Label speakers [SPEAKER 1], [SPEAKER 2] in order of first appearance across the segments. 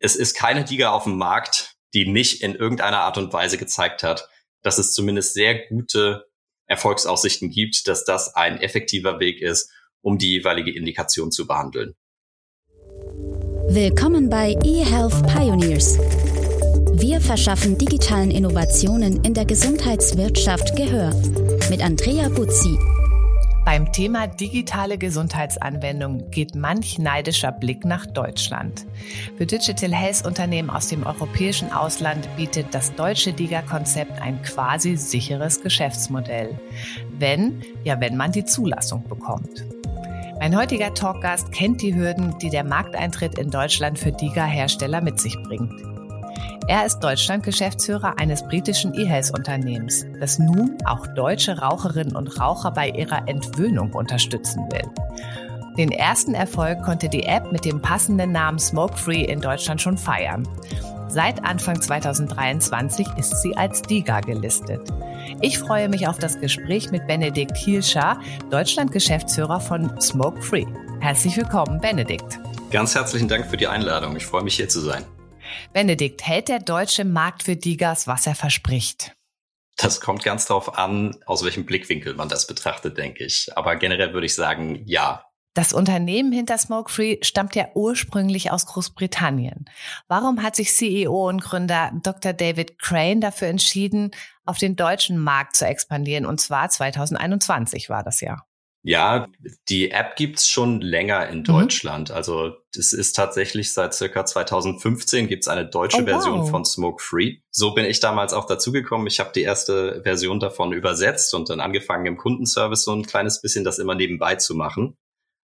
[SPEAKER 1] es ist keine Liga auf dem Markt, die nicht in irgendeiner Art und Weise gezeigt hat, dass es zumindest sehr gute Erfolgsaussichten gibt, dass das ein effektiver Weg ist, um die jeweilige Indikation zu behandeln.
[SPEAKER 2] Willkommen bei eHealth Pioneers. Wir verschaffen digitalen Innovationen in der Gesundheitswirtschaft Gehör mit Andrea Buzzi.
[SPEAKER 3] Beim Thema digitale Gesundheitsanwendung geht manch neidischer Blick nach Deutschland. Für Digital Health Unternehmen aus dem europäischen Ausland bietet das deutsche DIGA-Konzept ein quasi sicheres Geschäftsmodell. Wenn, ja, wenn man die Zulassung bekommt. Mein heutiger Talkgast kennt die Hürden, die der Markteintritt in Deutschland für DIGA-Hersteller mit sich bringt. Er ist Deutschland-Geschäftsführer eines britischen E-Health-Unternehmens, das nun auch deutsche Raucherinnen und Raucher bei ihrer Entwöhnung unterstützen will. Den ersten Erfolg konnte die App mit dem passenden Namen Smoke Free in Deutschland schon feiern. Seit Anfang 2023 ist sie als DIGA gelistet. Ich freue mich auf das Gespräch mit Benedikt Hielscher, Deutschland-Geschäftsführer von Smoke Free. Herzlich willkommen, Benedikt.
[SPEAKER 1] Ganz herzlichen Dank für die Einladung. Ich freue mich hier zu sein.
[SPEAKER 3] Benedikt, hält der deutsche Markt für Digas, was er verspricht?
[SPEAKER 1] Das kommt ganz darauf an, aus welchem Blickwinkel man das betrachtet, denke ich. Aber generell würde ich sagen, ja.
[SPEAKER 3] Das Unternehmen hinter Smoke Free stammt ja ursprünglich aus Großbritannien. Warum hat sich CEO und Gründer Dr. David Crane dafür entschieden, auf den deutschen Markt zu expandieren? Und zwar 2021 war das ja.
[SPEAKER 1] Ja, die App gibt's schon länger in mhm. Deutschland. Mhm. Also das ist tatsächlich seit circa 2015 gibt's eine deutsche oh, Version wow. von Smoke Free. So bin ich damals auch dazugekommen. Ich habe die erste Version davon übersetzt und dann angefangen im Kundenservice so ein kleines bisschen das immer nebenbei zu machen.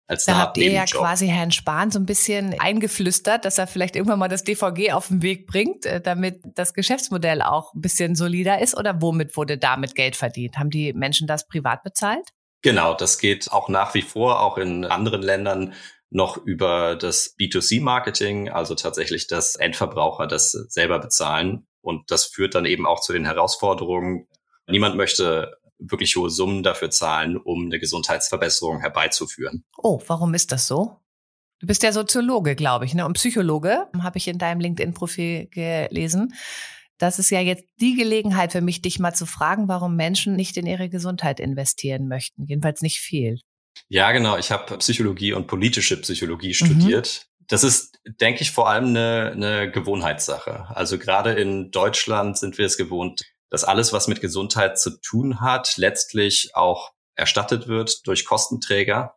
[SPEAKER 3] Als da habt ihr ja quasi Herrn Spahn so ein bisschen eingeflüstert, dass er vielleicht irgendwann mal das DVG auf den Weg bringt, äh, damit das Geschäftsmodell auch ein bisschen solider ist. Oder womit wurde damit Geld verdient? Haben die Menschen das privat bezahlt?
[SPEAKER 1] Genau, das geht auch nach wie vor, auch in anderen Ländern noch über das B2C-Marketing, also tatsächlich das Endverbraucher das selber bezahlen. Und das führt dann eben auch zu den Herausforderungen. Niemand möchte wirklich hohe Summen dafür zahlen, um eine Gesundheitsverbesserung herbeizuführen.
[SPEAKER 3] Oh, warum ist das so? Du bist ja Soziologe, glaube ich, ne? Und Psychologe, habe ich in deinem LinkedIn-Profil gelesen. Das ist ja jetzt die Gelegenheit für mich, dich mal zu fragen, warum Menschen nicht in ihre Gesundheit investieren möchten. Jedenfalls nicht viel.
[SPEAKER 1] Ja, genau. Ich habe Psychologie und politische Psychologie studiert. Mhm. Das ist, denke ich, vor allem eine, eine Gewohnheitssache. Also gerade in Deutschland sind wir es gewohnt, dass alles, was mit Gesundheit zu tun hat, letztlich auch erstattet wird durch Kostenträger.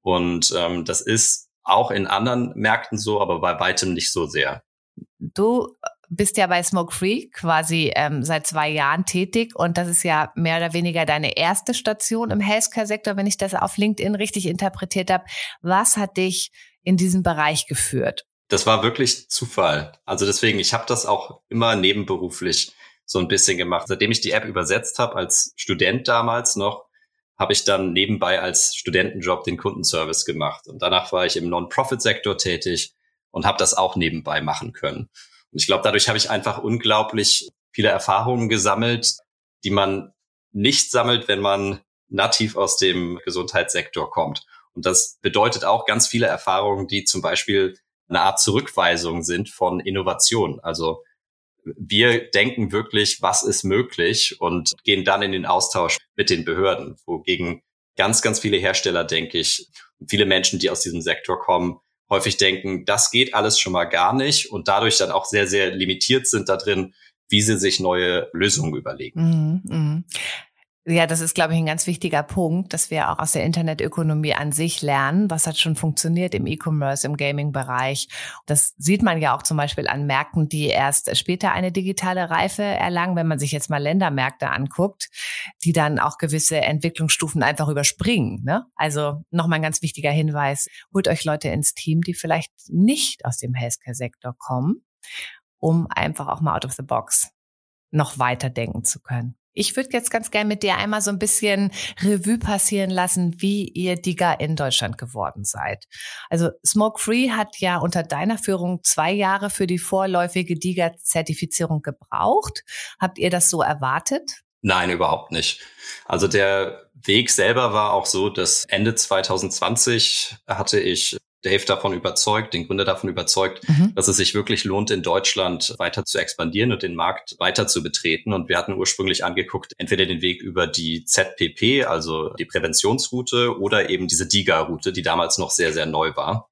[SPEAKER 1] Und ähm, das ist auch in anderen Märkten so, aber bei weitem nicht so sehr.
[SPEAKER 3] Du bist ja bei Smoke Free quasi ähm, seit zwei Jahren tätig und das ist ja mehr oder weniger deine erste Station im Healthcare-Sektor, wenn ich das auf LinkedIn richtig interpretiert habe. Was hat dich in diesen Bereich geführt?
[SPEAKER 1] Das war wirklich Zufall. Also deswegen, ich habe das auch immer nebenberuflich so ein bisschen gemacht. Seitdem ich die App übersetzt habe, als Student damals noch, habe ich dann nebenbei als Studentenjob den Kundenservice gemacht. Und danach war ich im Non-Profit-Sektor tätig und habe das auch nebenbei machen können. Und ich glaube, dadurch habe ich einfach unglaublich viele Erfahrungen gesammelt, die man nicht sammelt, wenn man nativ aus dem Gesundheitssektor kommt. Und das bedeutet auch ganz viele Erfahrungen, die zum Beispiel eine Art Zurückweisung sind von Innovation. Also wir denken wirklich, was ist möglich und gehen dann in den Austausch mit den Behörden, wogegen ganz, ganz viele Hersteller, denke ich, und viele Menschen, die aus diesem Sektor kommen, häufig denken, das geht alles schon mal gar nicht und dadurch dann auch sehr, sehr limitiert sind da drin, wie sie sich neue Lösungen überlegen.
[SPEAKER 3] Mm, mm. Ja, das ist, glaube ich, ein ganz wichtiger Punkt, dass wir auch aus der Internetökonomie an sich lernen, was hat schon funktioniert im E-Commerce, im Gaming-Bereich. Das sieht man ja auch zum Beispiel an Märkten, die erst später eine digitale Reife erlangen, wenn man sich jetzt mal Ländermärkte anguckt, die dann auch gewisse Entwicklungsstufen einfach überspringen. Ne? Also nochmal ein ganz wichtiger Hinweis, holt euch Leute ins Team, die vielleicht nicht aus dem Healthcare-Sektor kommen, um einfach auch mal out of the box noch weiter denken zu können. Ich würde jetzt ganz gerne mit dir einmal so ein bisschen Revue passieren lassen, wie ihr Digger in Deutschland geworden seid. Also Smoke Free hat ja unter deiner Führung zwei Jahre für die vorläufige Digger-Zertifizierung gebraucht. Habt ihr das so erwartet?
[SPEAKER 1] Nein, überhaupt nicht. Also der Weg selber war auch so, dass Ende 2020 hatte ich Dave davon überzeugt, den Gründer davon überzeugt, mhm. dass es sich wirklich lohnt, in Deutschland weiter zu expandieren und den Markt weiter zu betreten. Und wir hatten ursprünglich angeguckt, entweder den Weg über die ZPP, also die Präventionsroute, oder eben diese DIGA-Route, die damals noch sehr, sehr neu war.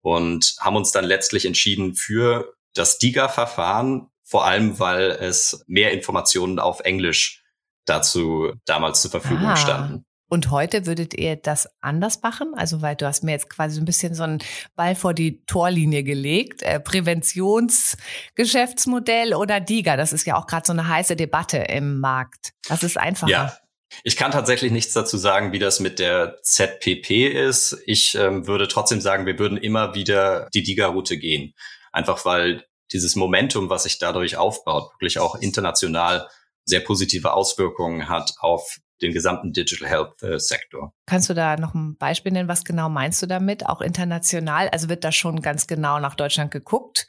[SPEAKER 1] Und haben uns dann letztlich entschieden für das DIGA-Verfahren, vor allem weil es mehr Informationen auf Englisch dazu damals zur Verfügung ah. standen.
[SPEAKER 3] Und heute würdet ihr das anders machen? Also, weil du hast mir jetzt quasi so ein bisschen so einen Ball vor die Torlinie gelegt. Äh, Präventionsgeschäftsmodell oder DIGA? Das ist ja auch gerade so eine heiße Debatte im Markt. Das ist einfacher.
[SPEAKER 1] Ja. Ich kann tatsächlich nichts dazu sagen, wie das mit der ZPP ist. Ich ähm, würde trotzdem sagen, wir würden immer wieder die DIGA-Route gehen. Einfach weil dieses Momentum, was sich dadurch aufbaut, wirklich auch international sehr positive Auswirkungen hat auf den gesamten Digital Health äh, Sektor.
[SPEAKER 3] Kannst du da noch ein Beispiel nennen? Was genau meinst du damit? Auch international? Also wird da schon ganz genau nach Deutschland geguckt?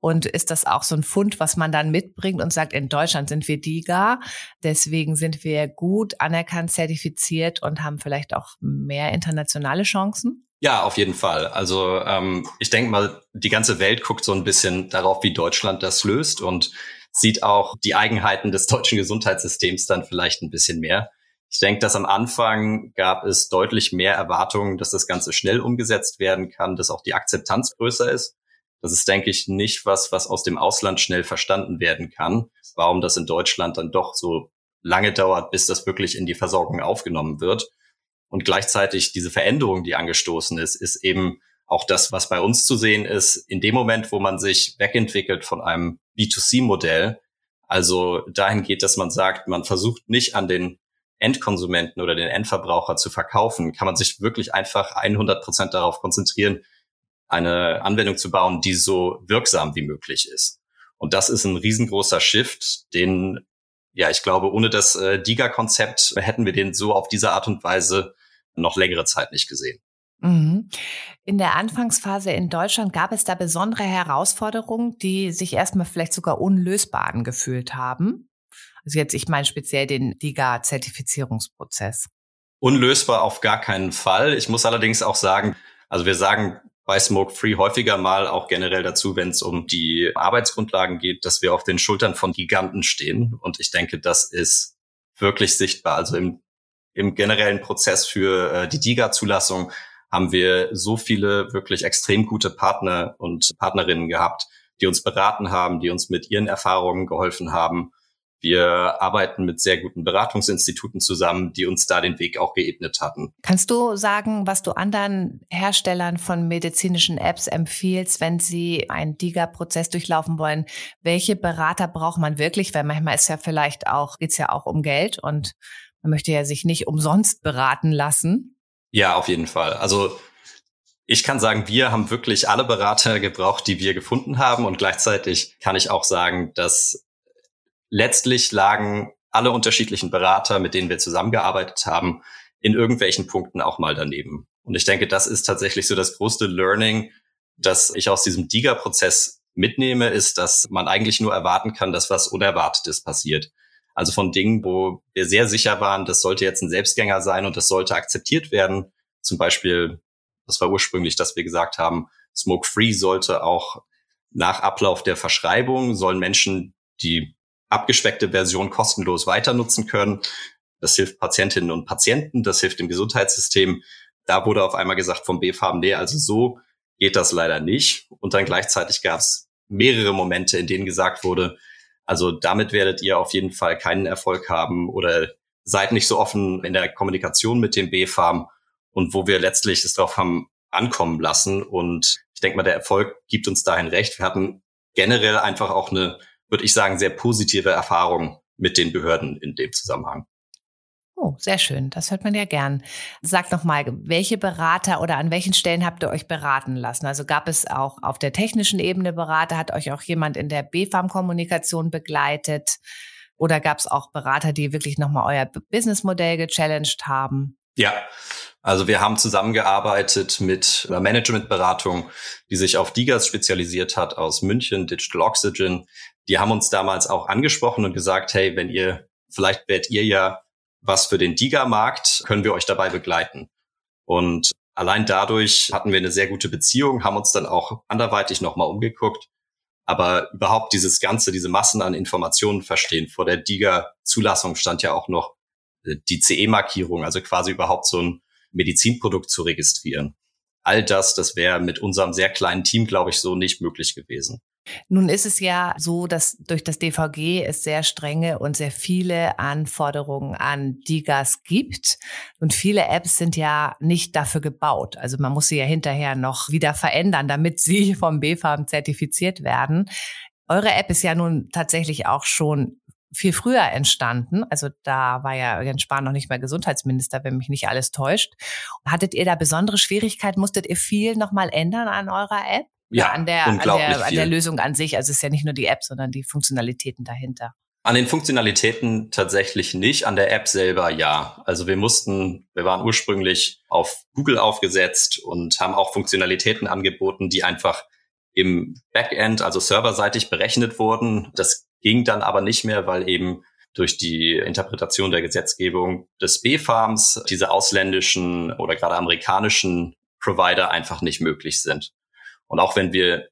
[SPEAKER 3] Und ist das auch so ein Fund, was man dann mitbringt und sagt, in Deutschland sind wir DIGA, deswegen sind wir gut anerkannt, zertifiziert und haben vielleicht auch mehr internationale Chancen?
[SPEAKER 1] Ja, auf jeden Fall. Also ähm, ich denke mal, die ganze Welt guckt so ein bisschen darauf, wie Deutschland das löst und sieht auch die Eigenheiten des deutschen Gesundheitssystems dann vielleicht ein bisschen mehr. Ich denke, dass am Anfang gab es deutlich mehr Erwartungen, dass das Ganze schnell umgesetzt werden kann, dass auch die Akzeptanz größer ist. Das ist, denke ich, nicht was, was aus dem Ausland schnell verstanden werden kann. Warum das in Deutschland dann doch so lange dauert, bis das wirklich in die Versorgung aufgenommen wird. Und gleichzeitig diese Veränderung, die angestoßen ist, ist eben auch das, was bei uns zu sehen ist, in dem Moment, wo man sich wegentwickelt von einem B2C-Modell, also dahin geht, dass man sagt, man versucht nicht an den Endkonsumenten oder den Endverbraucher zu verkaufen, kann man sich wirklich einfach 100 Prozent darauf konzentrieren, eine Anwendung zu bauen, die so wirksam wie möglich ist. Und das ist ein riesengroßer Shift, den, ja, ich glaube, ohne das äh, DIGA-Konzept hätten wir den so auf diese Art und Weise noch längere Zeit nicht gesehen.
[SPEAKER 3] Mhm. In der Anfangsphase in Deutschland gab es da besondere Herausforderungen, die sich erstmal vielleicht sogar unlösbar angefühlt haben. Also jetzt, ich meine speziell den DIGA-Zertifizierungsprozess.
[SPEAKER 1] Unlösbar auf gar keinen Fall. Ich muss allerdings auch sagen, also wir sagen bei Smoke Free häufiger mal auch generell dazu, wenn es um die Arbeitsgrundlagen geht, dass wir auf den Schultern von Giganten stehen. Und ich denke, das ist wirklich sichtbar. Also im, im generellen Prozess für äh, die DIGA-Zulassung haben wir so viele wirklich extrem gute Partner und Partnerinnen gehabt, die uns beraten haben, die uns mit ihren Erfahrungen geholfen haben wir arbeiten mit sehr guten Beratungsinstituten zusammen, die uns da den Weg auch geebnet hatten.
[SPEAKER 3] Kannst du sagen, was du anderen Herstellern von medizinischen Apps empfiehlst, wenn sie einen DIGA-Prozess durchlaufen wollen? Welche Berater braucht man wirklich? Weil manchmal ist ja vielleicht auch, geht's ja auch um Geld und man möchte ja sich nicht umsonst beraten lassen.
[SPEAKER 1] Ja, auf jeden Fall. Also ich kann sagen, wir haben wirklich alle Berater gebraucht, die wir gefunden haben. Und gleichzeitig kann ich auch sagen, dass letztlich lagen alle unterschiedlichen Berater, mit denen wir zusammengearbeitet haben, in irgendwelchen Punkten auch mal daneben. Und ich denke, das ist tatsächlich so das größte Learning, das ich aus diesem DIGA-Prozess mitnehme, ist, dass man eigentlich nur erwarten kann, dass was Unerwartetes passiert. Also von Dingen, wo wir sehr sicher waren, das sollte jetzt ein Selbstgänger sein und das sollte akzeptiert werden. Zum Beispiel, das war ursprünglich, dass wir gesagt haben, Smoke Free sollte auch nach Ablauf der Verschreibung sollen Menschen, die abgespeckte Version kostenlos weiter nutzen können. Das hilft Patientinnen und Patienten, das hilft dem Gesundheitssystem. Da wurde auf einmal gesagt vom BFAM, nee, also so geht das leider nicht. Und dann gleichzeitig gab es mehrere Momente, in denen gesagt wurde, also damit werdet ihr auf jeden Fall keinen Erfolg haben oder seid nicht so offen in der Kommunikation mit dem BFAM und wo wir letztlich es darauf haben ankommen lassen. Und ich denke mal, der Erfolg gibt uns dahin recht. Wir hatten generell einfach auch eine würde ich sagen, sehr positive Erfahrung mit den Behörden in dem Zusammenhang.
[SPEAKER 3] Oh, sehr schön. Das hört man ja gern. Sag noch mal, welche Berater oder an welchen Stellen habt ihr euch beraten lassen? Also gab es auch auf der technischen Ebene Berater? Hat euch auch jemand in der BFAM-Kommunikation begleitet? Oder gab es auch Berater, die wirklich nochmal euer Businessmodell gechallenged haben?
[SPEAKER 1] Ja, also wir haben zusammengearbeitet mit einer Managementberatung, die sich auf Digas spezialisiert hat aus München, Digital Oxygen. Die haben uns damals auch angesprochen und gesagt, hey, wenn ihr, vielleicht werdet ihr ja was für den Diga-Markt, können wir euch dabei begleiten. Und allein dadurch hatten wir eine sehr gute Beziehung, haben uns dann auch anderweitig nochmal umgeguckt. Aber überhaupt dieses Ganze, diese Massen an Informationen verstehen. Vor der DIGA-Zulassung stand ja auch noch die CE-Markierung, also quasi überhaupt so ein Medizinprodukt zu registrieren. All das, das wäre mit unserem sehr kleinen Team, glaube ich, so nicht möglich gewesen.
[SPEAKER 3] Nun ist es ja so, dass durch das DVG es sehr strenge und sehr viele Anforderungen an DIGAS gibt. Und viele Apps sind ja nicht dafür gebaut. Also man muss sie ja hinterher noch wieder verändern, damit sie vom BFAM zertifiziert werden. Eure App ist ja nun tatsächlich auch schon viel früher entstanden. Also da war ja Jens Spahn noch nicht mehr Gesundheitsminister, wenn mich nicht alles täuscht. Hattet ihr da besondere Schwierigkeiten? Musstet ihr viel nochmal ändern an eurer App?
[SPEAKER 1] Ja,
[SPEAKER 3] an der, an der, an der Lösung an sich. Also es ist ja nicht nur die App, sondern die Funktionalitäten dahinter.
[SPEAKER 1] An den Funktionalitäten tatsächlich nicht, an der App selber ja. Also wir mussten, wir waren ursprünglich auf Google aufgesetzt und haben auch Funktionalitäten angeboten, die einfach im Backend, also serverseitig berechnet wurden. Das ging dann aber nicht mehr, weil eben durch die Interpretation der Gesetzgebung des B-Farms diese ausländischen oder gerade amerikanischen Provider einfach nicht möglich sind. Und auch wenn wir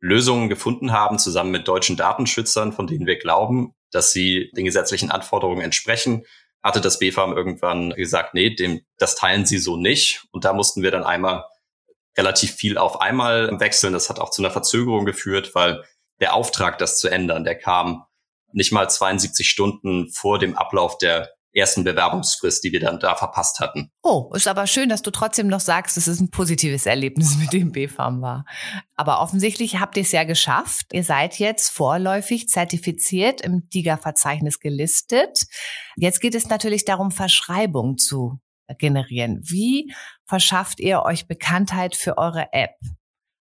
[SPEAKER 1] Lösungen gefunden haben, zusammen mit deutschen Datenschützern, von denen wir glauben, dass sie den gesetzlichen Anforderungen entsprechen, hatte das BFAM irgendwann gesagt, nee, dem, das teilen sie so nicht. Und da mussten wir dann einmal relativ viel auf einmal wechseln. Das hat auch zu einer Verzögerung geführt, weil der Auftrag, das zu ändern, der kam nicht mal 72 Stunden vor dem Ablauf der ersten Bewerbungsfrist, die wir dann da verpasst hatten.
[SPEAKER 3] Oh, ist aber schön, dass du trotzdem noch sagst, es ein positives Erlebnis mit dem B-Farm war. Aber offensichtlich habt ihr es ja geschafft. Ihr seid jetzt vorläufig zertifiziert im DIGA-Verzeichnis gelistet. Jetzt geht es natürlich darum, Verschreibung zu generieren. Wie verschafft ihr euch Bekanntheit für eure App?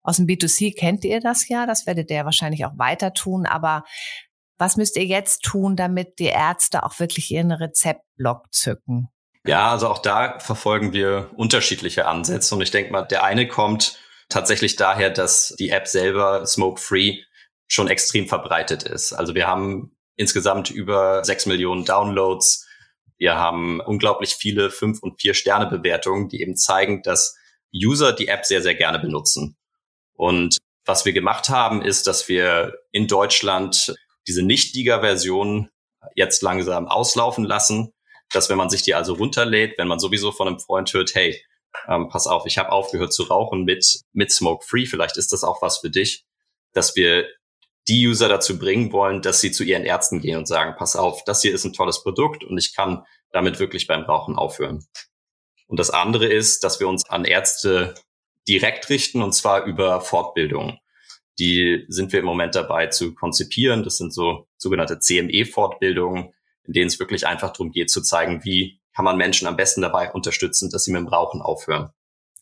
[SPEAKER 3] Aus dem B2C kennt ihr das ja, das werdet ihr wahrscheinlich auch weiter tun, aber was müsst ihr jetzt tun, damit die Ärzte auch wirklich ihren Rezeptblock zücken?
[SPEAKER 1] Ja, also auch da verfolgen wir unterschiedliche Ansätze. Und ich denke mal, der eine kommt tatsächlich daher, dass die App selber smoke-free schon extrem verbreitet ist. Also wir haben insgesamt über sechs Millionen Downloads. Wir haben unglaublich viele fünf und vier Sterne Bewertungen, die eben zeigen, dass User die App sehr, sehr gerne benutzen. Und was wir gemacht haben, ist, dass wir in Deutschland diese Nicht-Diga-Version jetzt langsam auslaufen lassen, dass wenn man sich die also runterlädt, wenn man sowieso von einem Freund hört, hey, ähm, pass auf, ich habe aufgehört zu rauchen mit, mit Smoke Free, vielleicht ist das auch was für dich, dass wir die User dazu bringen wollen, dass sie zu ihren Ärzten gehen und sagen, pass auf, das hier ist ein tolles Produkt und ich kann damit wirklich beim Rauchen aufhören. Und das andere ist, dass wir uns an Ärzte direkt richten und zwar über Fortbildung. Die sind wir im Moment dabei zu konzipieren. Das sind so sogenannte CME-Fortbildungen, in denen es wirklich einfach darum geht zu zeigen, wie kann man Menschen am besten dabei unterstützen, dass sie mit dem Rauchen aufhören.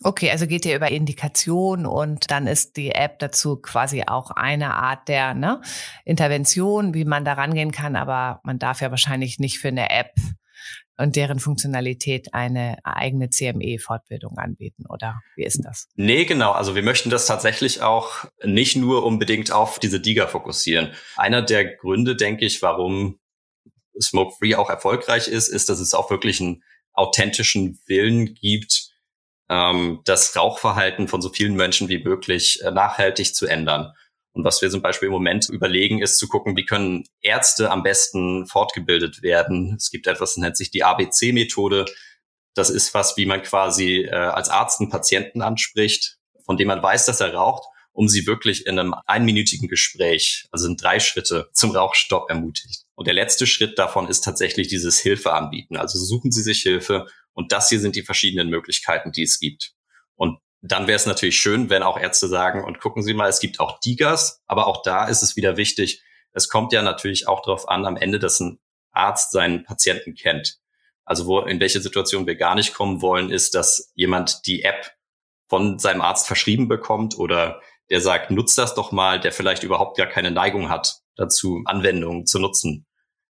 [SPEAKER 3] Okay, also geht ihr über Indikation und dann ist die App dazu quasi auch eine Art der ne, Intervention, wie man da rangehen kann, aber man darf ja wahrscheinlich nicht für eine App und deren Funktionalität eine eigene CME-Fortbildung anbieten, oder wie ist das?
[SPEAKER 1] Nee, genau. Also wir möchten das tatsächlich auch nicht nur unbedingt auf diese DIGA fokussieren. Einer der Gründe, denke ich, warum Smoke Free auch erfolgreich ist, ist, dass es auch wirklich einen authentischen Willen gibt, ähm, das Rauchverhalten von so vielen Menschen wie möglich äh, nachhaltig zu ändern. Und was wir zum Beispiel im Moment überlegen, ist zu gucken, wie können Ärzte am besten fortgebildet werden. Es gibt etwas, das nennt sich die ABC-Methode. Das ist was, wie man quasi äh, als Arzt einen Patienten anspricht, von dem man weiß, dass er raucht, um sie wirklich in einem einminütigen Gespräch, also in drei Schritte, zum Rauchstopp ermutigt. Und der letzte Schritt davon ist tatsächlich dieses Hilfe anbieten. Also suchen Sie sich Hilfe und das hier sind die verschiedenen Möglichkeiten, die es gibt. Dann wäre es natürlich schön, wenn auch Ärzte sagen, und gucken Sie mal, es gibt auch Digas, aber auch da ist es wieder wichtig, es kommt ja natürlich auch darauf an, am Ende, dass ein Arzt seinen Patienten kennt. Also wo, in welche Situation wir gar nicht kommen wollen, ist, dass jemand die App von seinem Arzt verschrieben bekommt oder der sagt, nutzt das doch mal, der vielleicht überhaupt gar keine Neigung hat dazu, Anwendungen zu nutzen.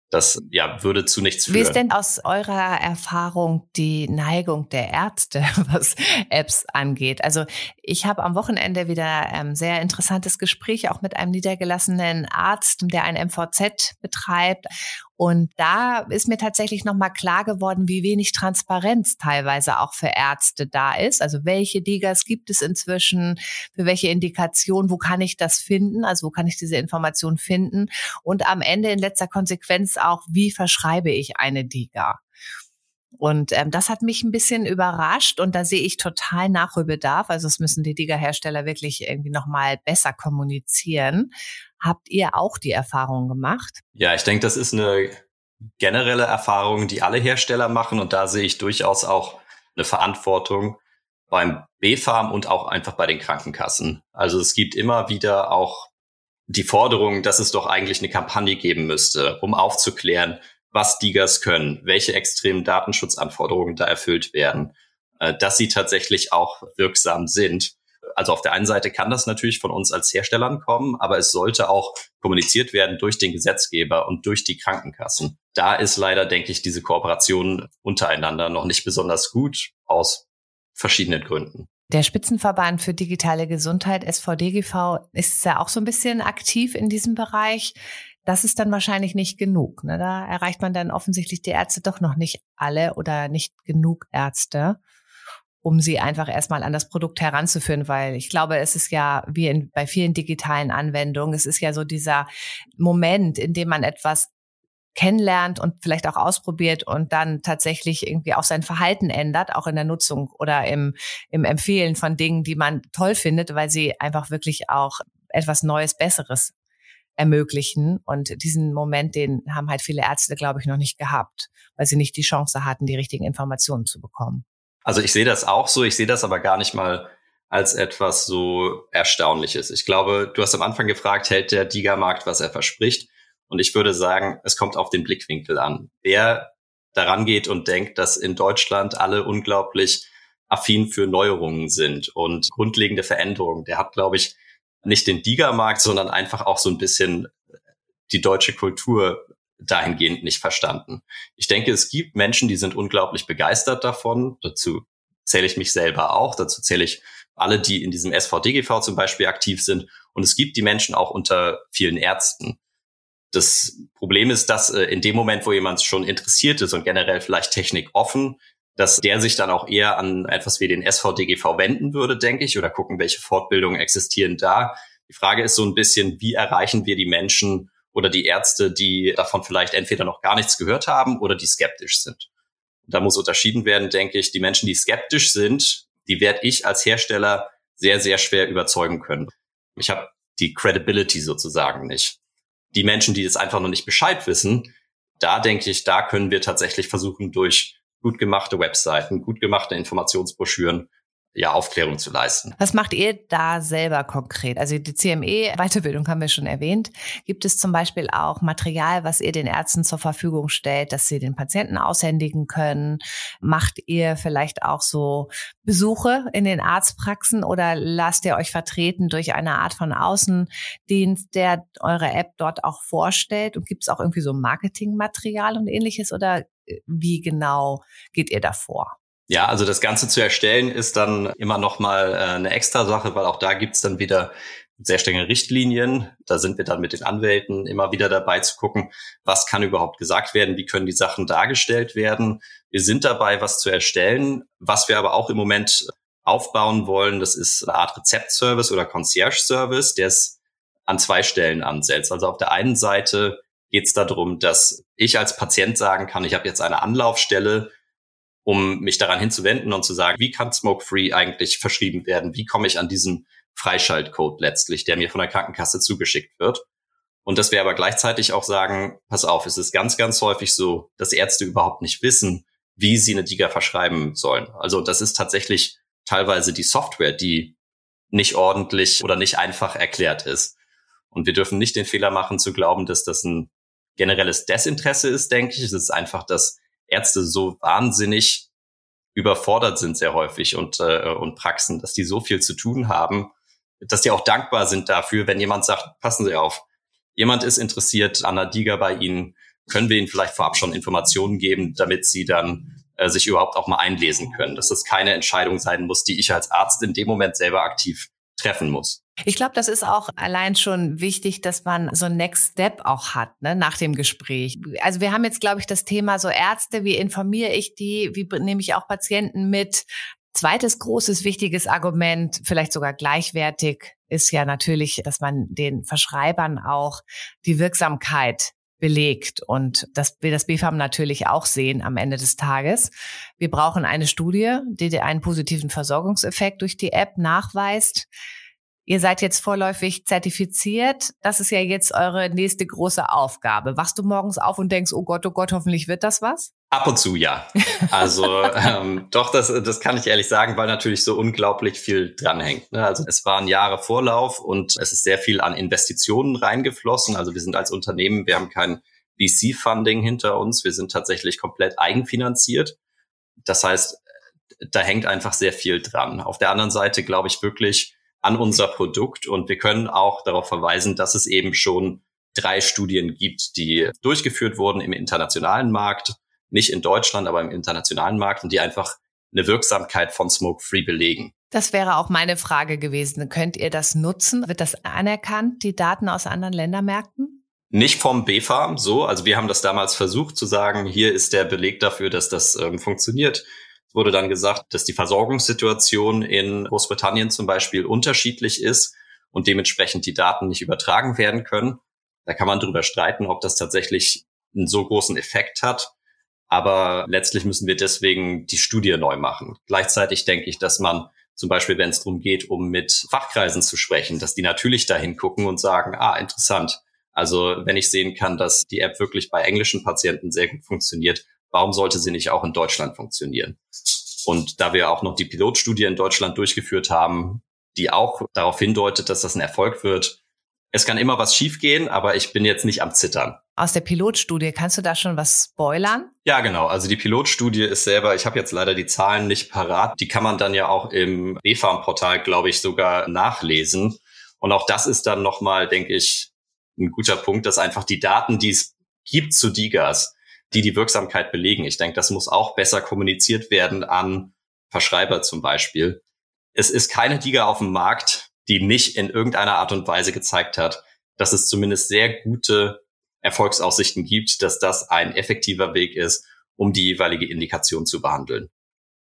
[SPEAKER 1] Das ja, würde zu nichts führen.
[SPEAKER 3] Wie ist denn aus eurer Erfahrung die Neigung der Ärzte, was Apps angeht? Also ich habe am Wochenende wieder ähm, sehr interessantes Gespräch auch mit einem niedergelassenen Arzt, der ein MVZ betreibt. Und da ist mir tatsächlich nochmal klar geworden, wie wenig Transparenz teilweise auch für Ärzte da ist. Also welche Digas gibt es inzwischen, für welche Indikation, wo kann ich das finden, also wo kann ich diese Information finden und am Ende in letzter Konsequenz auch, wie verschreibe ich eine Diga. Und ähm, das hat mich ein bisschen überrascht und da sehe ich total Nachholbedarf. Also es müssen die Digger-Hersteller wirklich irgendwie nochmal besser kommunizieren. Habt ihr auch die Erfahrung gemacht?
[SPEAKER 1] Ja, ich denke, das ist eine generelle Erfahrung, die alle Hersteller machen und da sehe ich durchaus auch eine Verantwortung beim B-Farm und auch einfach bei den Krankenkassen. Also es gibt immer wieder auch die Forderung, dass es doch eigentlich eine Kampagne geben müsste, um aufzuklären, was Digas können, welche extremen Datenschutzanforderungen da erfüllt werden, äh, dass sie tatsächlich auch wirksam sind. Also auf der einen Seite kann das natürlich von uns als Herstellern kommen, aber es sollte auch kommuniziert werden durch den Gesetzgeber und durch die Krankenkassen. Da ist leider, denke ich, diese Kooperation untereinander noch nicht besonders gut aus verschiedenen Gründen.
[SPEAKER 3] Der Spitzenverband für digitale Gesundheit, SVDGV, ist ja auch so ein bisschen aktiv in diesem Bereich das ist dann wahrscheinlich nicht genug. Ne? Da erreicht man dann offensichtlich die Ärzte doch noch nicht alle oder nicht genug Ärzte, um sie einfach erstmal an das Produkt heranzuführen, weil ich glaube, es ist ja wie in, bei vielen digitalen Anwendungen, es ist ja so dieser Moment, in dem man etwas kennenlernt und vielleicht auch ausprobiert und dann tatsächlich irgendwie auch sein Verhalten ändert, auch in der Nutzung oder im, im Empfehlen von Dingen, die man toll findet, weil sie einfach wirklich auch etwas Neues, Besseres ermöglichen. Und diesen Moment, den haben halt viele Ärzte, glaube ich, noch nicht gehabt, weil sie nicht die Chance hatten, die richtigen Informationen zu bekommen.
[SPEAKER 1] Also ich sehe das auch so, ich sehe das aber gar nicht mal als etwas so Erstaunliches. Ich glaube, du hast am Anfang gefragt, hält der Diga-Markt, was er verspricht? Und ich würde sagen, es kommt auf den Blickwinkel an. Wer daran geht und denkt, dass in Deutschland alle unglaublich affin für Neuerungen sind und grundlegende Veränderungen, der hat, glaube ich, nicht den Diga-Markt, sondern einfach auch so ein bisschen die deutsche Kultur dahingehend nicht verstanden. Ich denke, es gibt Menschen, die sind unglaublich begeistert davon. Dazu zähle ich mich selber auch. Dazu zähle ich alle, die in diesem SVDGV zum Beispiel aktiv sind. Und es gibt die Menschen auch unter vielen Ärzten. Das Problem ist, dass äh, in dem Moment, wo jemand schon interessiert ist und generell vielleicht Technik offen, dass der sich dann auch eher an etwas wie den SVDGV wenden würde, denke ich, oder gucken, welche Fortbildungen existieren da. Die Frage ist so ein bisschen, wie erreichen wir die Menschen oder die Ärzte, die davon vielleicht entweder noch gar nichts gehört haben oder die skeptisch sind. Da muss unterschieden werden, denke ich. Die Menschen, die skeptisch sind, die werde ich als Hersteller sehr, sehr schwer überzeugen können. Ich habe die Credibility sozusagen nicht. Die Menschen, die das einfach noch nicht Bescheid wissen, da denke ich, da können wir tatsächlich versuchen, durch gut gemachte Webseiten, gut gemachte Informationsbroschüren ja, Aufklärung zu leisten.
[SPEAKER 3] Was macht ihr da selber konkret? Also die CME-Weiterbildung haben wir schon erwähnt. Gibt es zum Beispiel auch Material, was ihr den Ärzten zur Verfügung stellt, dass sie den Patienten aushändigen können? Macht ihr vielleicht auch so Besuche in den Arztpraxen oder lasst ihr euch vertreten durch eine Art von Außendienst, der eure App dort auch vorstellt? Und gibt es auch irgendwie so Marketingmaterial und ähnliches oder wie genau geht ihr davor?
[SPEAKER 1] Ja, also das Ganze zu erstellen ist dann immer noch mal äh, eine extra Sache, weil auch da gibt's dann wieder sehr strenge Richtlinien. Da sind wir dann mit den Anwälten immer wieder dabei zu gucken, was kann überhaupt gesagt werden, wie können die Sachen dargestellt werden. Wir sind dabei, was zu erstellen. Was wir aber auch im Moment aufbauen wollen, das ist eine Art Rezeptservice oder Concierge-Service, der es an zwei Stellen ansetzt. Also auf der einen Seite geht es darum, dass ich als Patient sagen kann, ich habe jetzt eine Anlaufstelle, um mich daran hinzuwenden und zu sagen, wie kann Smoke-Free eigentlich verschrieben werden? Wie komme ich an diesen Freischaltcode letztlich, der mir von der Krankenkasse zugeschickt wird? Und dass wir aber gleichzeitig auch sagen, pass auf, es ist ganz, ganz häufig so, dass Ärzte überhaupt nicht wissen, wie sie eine Diga verschreiben sollen. Also das ist tatsächlich teilweise die Software, die nicht ordentlich oder nicht einfach erklärt ist. Und wir dürfen nicht den Fehler machen zu glauben, dass das ein generelles Desinteresse ist, denke ich. Es ist einfach, dass Ärzte so wahnsinnig überfordert sind sehr häufig und, äh, und Praxen, dass die so viel zu tun haben, dass die auch dankbar sind dafür, wenn jemand sagt, passen Sie auf, jemand ist interessiert an einer Diga bei Ihnen, können wir Ihnen vielleicht vorab schon Informationen geben, damit Sie dann äh, sich überhaupt auch mal einlesen können, dass das keine Entscheidung sein muss, die ich als Arzt in dem Moment selber aktiv treffen muss.
[SPEAKER 3] Ich glaube, das ist auch allein schon wichtig, dass man so ein Next Step auch hat, ne, nach dem Gespräch. Also wir haben jetzt, glaube ich, das Thema so Ärzte, wie informiere ich die, wie nehme ich auch Patienten mit? Zweites großes, wichtiges Argument, vielleicht sogar gleichwertig, ist ja natürlich, dass man den Verschreibern auch die Wirksamkeit belegt. Und das will das BFAM natürlich auch sehen am Ende des Tages. Wir brauchen eine Studie, die einen positiven Versorgungseffekt durch die App nachweist. Ihr seid jetzt vorläufig zertifiziert. Das ist ja jetzt eure nächste große Aufgabe. Wachst du morgens auf und denkst, oh Gott, oh Gott, hoffentlich wird das was?
[SPEAKER 1] Ab und zu ja. Also ähm, doch, das, das kann ich ehrlich sagen, weil natürlich so unglaublich viel dranhängt. Ne? Also es waren Jahre Vorlauf und es ist sehr viel an Investitionen reingeflossen. Also wir sind als Unternehmen, wir haben kein VC-Funding hinter uns. Wir sind tatsächlich komplett eigenfinanziert. Das heißt, da hängt einfach sehr viel dran. Auf der anderen Seite glaube ich wirklich, an unser Produkt. Und wir können auch darauf verweisen, dass es eben schon drei Studien gibt, die durchgeführt wurden im internationalen Markt, nicht in Deutschland, aber im internationalen Markt und die einfach eine Wirksamkeit von Smoke-Free belegen.
[SPEAKER 3] Das wäre auch meine Frage gewesen. Könnt ihr das nutzen? Wird das anerkannt, die Daten aus anderen Ländermärkten?
[SPEAKER 1] Nicht vom BFAM so. Also wir haben das damals versucht zu sagen, hier ist der Beleg dafür, dass das ähm, funktioniert. Wurde dann gesagt, dass die Versorgungssituation in Großbritannien zum Beispiel unterschiedlich ist und dementsprechend die Daten nicht übertragen werden können. Da kann man darüber streiten, ob das tatsächlich einen so großen Effekt hat. Aber letztlich müssen wir deswegen die Studie neu machen. Gleichzeitig denke ich, dass man zum Beispiel, wenn es darum geht, um mit Fachkreisen zu sprechen, dass die natürlich dahin gucken und sagen, ah, interessant. Also wenn ich sehen kann, dass die App wirklich bei englischen Patienten sehr gut funktioniert, warum sollte sie nicht auch in Deutschland funktionieren? Und da wir auch noch die Pilotstudie in Deutschland durchgeführt haben, die auch darauf hindeutet, dass das ein Erfolg wird, es kann immer was schiefgehen, aber ich bin jetzt nicht am Zittern.
[SPEAKER 3] Aus der Pilotstudie, kannst du da schon was spoilern?
[SPEAKER 1] Ja, genau. Also die Pilotstudie ist selber, ich habe jetzt leider die Zahlen nicht parat, die kann man dann ja auch im BFARM-Portal, glaube ich, sogar nachlesen. Und auch das ist dann nochmal, denke ich, ein guter Punkt, dass einfach die Daten, die es gibt zu Digas, die die Wirksamkeit belegen. Ich denke, das muss auch besser kommuniziert werden an Verschreiber zum Beispiel. Es ist keine Liga auf dem Markt, die nicht in irgendeiner Art und Weise gezeigt hat, dass es zumindest sehr gute Erfolgsaussichten gibt, dass das ein effektiver Weg ist, um die jeweilige Indikation zu behandeln.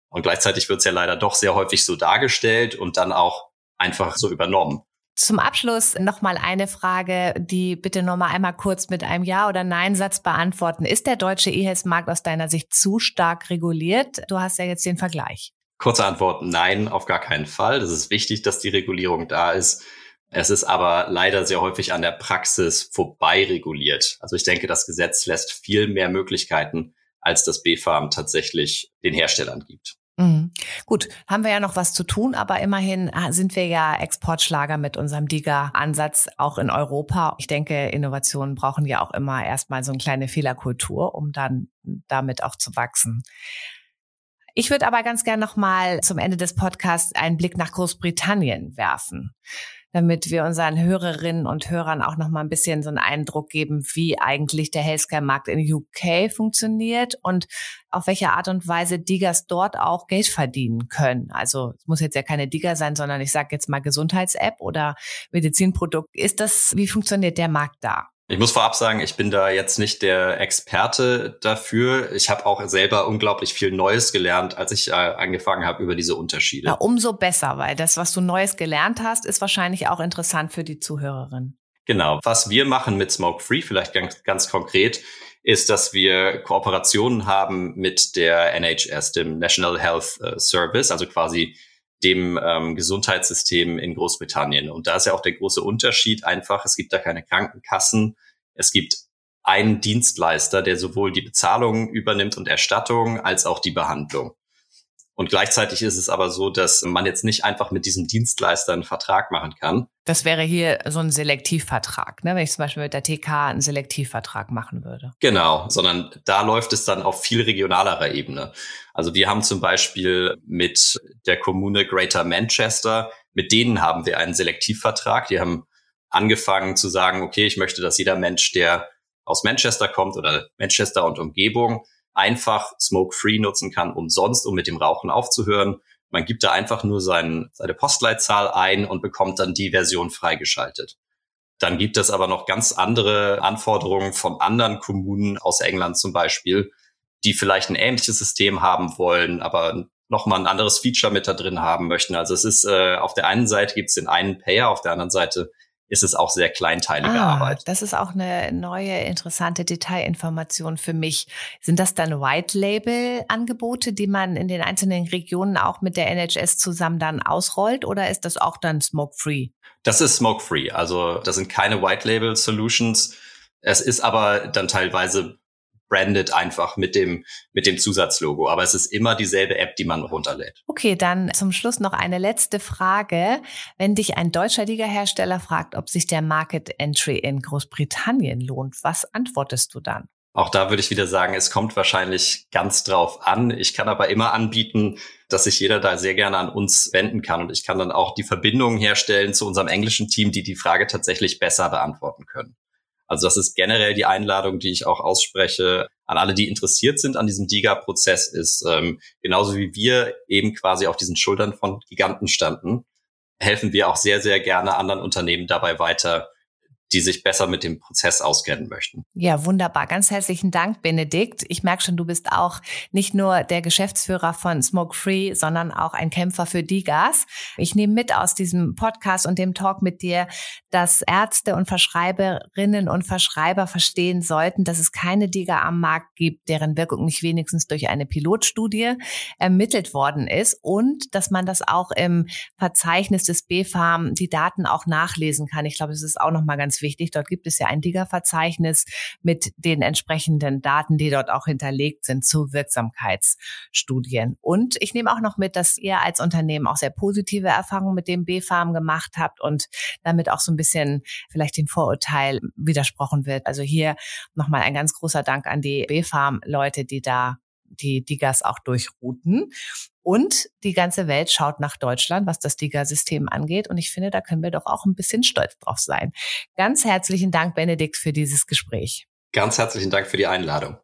[SPEAKER 1] Und gleichzeitig wird es ja leider doch sehr häufig so dargestellt und dann auch einfach so übernommen.
[SPEAKER 3] Zum Abschluss noch mal eine Frage, die bitte noch mal einmal kurz mit einem Ja- oder Nein-Satz beantworten. Ist der deutsche E-Health-Markt aus deiner Sicht zu stark reguliert? Du hast ja jetzt den Vergleich.
[SPEAKER 1] Kurze Antwort, nein, auf gar keinen Fall. Das ist wichtig, dass die Regulierung da ist. Es ist aber leider sehr häufig an der Praxis vorbei reguliert. Also ich denke, das Gesetz lässt viel mehr Möglichkeiten, als das BfArM tatsächlich den Herstellern gibt.
[SPEAKER 3] Mhm. Gut, haben wir ja noch was zu tun, aber immerhin ah, sind wir ja Exportschlager mit unserem DIGA-Ansatz auch in Europa. Ich denke, Innovationen brauchen ja auch immer erstmal so eine kleine Fehlerkultur, um dann damit auch zu wachsen. Ich würde aber ganz gern noch mal zum Ende des Podcasts einen Blick nach Großbritannien werfen damit wir unseren Hörerinnen und Hörern auch noch mal ein bisschen so einen Eindruck geben, wie eigentlich der Healthcare-Markt in UK funktioniert und auf welche Art und Weise Diggers dort auch Geld verdienen können. Also es muss jetzt ja keine Digger sein, sondern ich sage jetzt mal Gesundheits-App oder Medizinprodukt. Ist das, wie funktioniert der Markt da?
[SPEAKER 1] Ich muss vorab sagen, ich bin da jetzt nicht der Experte dafür. Ich habe auch selber unglaublich viel Neues gelernt, als ich äh, angefangen habe über diese Unterschiede.
[SPEAKER 3] Ja, umso besser, weil das, was du Neues gelernt hast, ist wahrscheinlich auch interessant für die Zuhörerin.
[SPEAKER 1] Genau. Was wir machen mit Smoke Free, vielleicht ganz, ganz konkret, ist, dass wir Kooperationen haben mit der NHS, dem National Health äh, Service, also quasi dem ähm, Gesundheitssystem in Großbritannien. Und da ist ja auch der große Unterschied einfach, es gibt da keine Krankenkassen, es gibt einen Dienstleister, der sowohl die Bezahlung übernimmt und Erstattung als auch die Behandlung. Und gleichzeitig ist es aber so, dass man jetzt nicht einfach mit diesem Dienstleister einen Vertrag machen kann.
[SPEAKER 3] Das wäre hier so ein Selektivvertrag, ne? wenn ich zum Beispiel mit der TK einen Selektivvertrag machen würde.
[SPEAKER 1] Genau, sondern da läuft es dann auf viel regionalerer Ebene. Also wir haben zum Beispiel mit der Kommune Greater Manchester, mit denen haben wir einen Selektivvertrag. Die haben angefangen zu sagen, okay, ich möchte, dass jeder Mensch, der aus Manchester kommt oder Manchester und Umgebung, einfach Smoke-Free nutzen kann, umsonst, um mit dem Rauchen aufzuhören. Man gibt da einfach nur sein, seine Postleitzahl ein und bekommt dann die Version freigeschaltet. Dann gibt es aber noch ganz andere Anforderungen von anderen Kommunen aus England zum Beispiel, die vielleicht ein ähnliches System haben wollen, aber nochmal ein anderes Feature mit da drin haben möchten. Also es ist äh, auf der einen Seite gibt es den einen Payer, auf der anderen Seite ist es auch sehr kleinteilige ah, Arbeit.
[SPEAKER 3] Das ist auch eine neue interessante Detailinformation für mich. Sind das dann White Label Angebote, die man in den einzelnen Regionen auch mit der NHS zusammen dann ausrollt oder ist das auch dann smoke free?
[SPEAKER 1] Das ist smoke free. Also das sind keine White Label Solutions. Es ist aber dann teilweise branded einfach mit dem, mit dem Zusatzlogo. Aber es ist immer dieselbe App, die man runterlädt.
[SPEAKER 3] Okay, dann zum Schluss noch eine letzte Frage. Wenn dich ein deutscher Liga-Hersteller fragt, ob sich der Market Entry in Großbritannien lohnt, was antwortest du dann?
[SPEAKER 1] Auch da würde ich wieder sagen, es kommt wahrscheinlich ganz drauf an. Ich kann aber immer anbieten, dass sich jeder da sehr gerne an uns wenden kann. Und ich kann dann auch die Verbindungen herstellen zu unserem englischen Team, die die Frage tatsächlich besser beantworten können. Also das ist generell die Einladung, die ich auch ausspreche an alle, die interessiert sind an diesem DIGA-Prozess, ist ähm, genauso wie wir eben quasi auf diesen Schultern von Giganten standen, helfen wir auch sehr, sehr gerne anderen Unternehmen dabei weiter, die sich besser mit dem Prozess auskennen möchten.
[SPEAKER 3] Ja, wunderbar. Ganz herzlichen Dank, Benedikt. Ich merke schon, du bist auch nicht nur der Geschäftsführer von Smoke Free, sondern auch ein Kämpfer für Digas. Ich nehme mit aus diesem Podcast und dem Talk mit dir, dass Ärzte und Verschreiberinnen und Verschreiber verstehen sollten, dass es keine Diga am Markt gibt, deren Wirkung nicht wenigstens durch eine Pilotstudie ermittelt worden ist und dass man das auch im Verzeichnis des BfArM die Daten auch nachlesen kann. Ich glaube, das ist auch nochmal ganz wichtig. Dort gibt es ja ein Digger-Verzeichnis mit den entsprechenden Daten, die dort auch hinterlegt sind zu Wirksamkeitsstudien. Und ich nehme auch noch mit, dass ihr als Unternehmen auch sehr positive Erfahrungen mit dem B-Farm gemacht habt und damit auch so ein bisschen vielleicht dem Vorurteil widersprochen wird. Also hier nochmal ein ganz großer Dank an die B-Farm-Leute, die da die Digas auch durchrouten. Und die ganze Welt schaut nach Deutschland, was das Diga-System angeht. Und ich finde, da können wir doch auch ein bisschen stolz drauf sein. Ganz herzlichen Dank, Benedikt, für dieses Gespräch.
[SPEAKER 1] Ganz herzlichen Dank für die Einladung.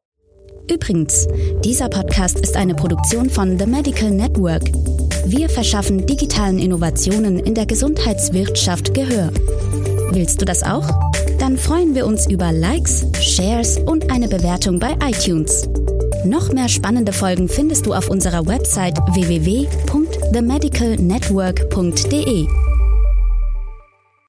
[SPEAKER 2] Übrigens, dieser Podcast ist eine Produktion von The Medical Network. Wir verschaffen digitalen Innovationen in der Gesundheitswirtschaft Gehör. Willst du das auch? Dann freuen wir uns über Likes, Shares und eine Bewertung bei iTunes. Noch mehr spannende Folgen findest du auf unserer Website www.themedicalnetwork.de.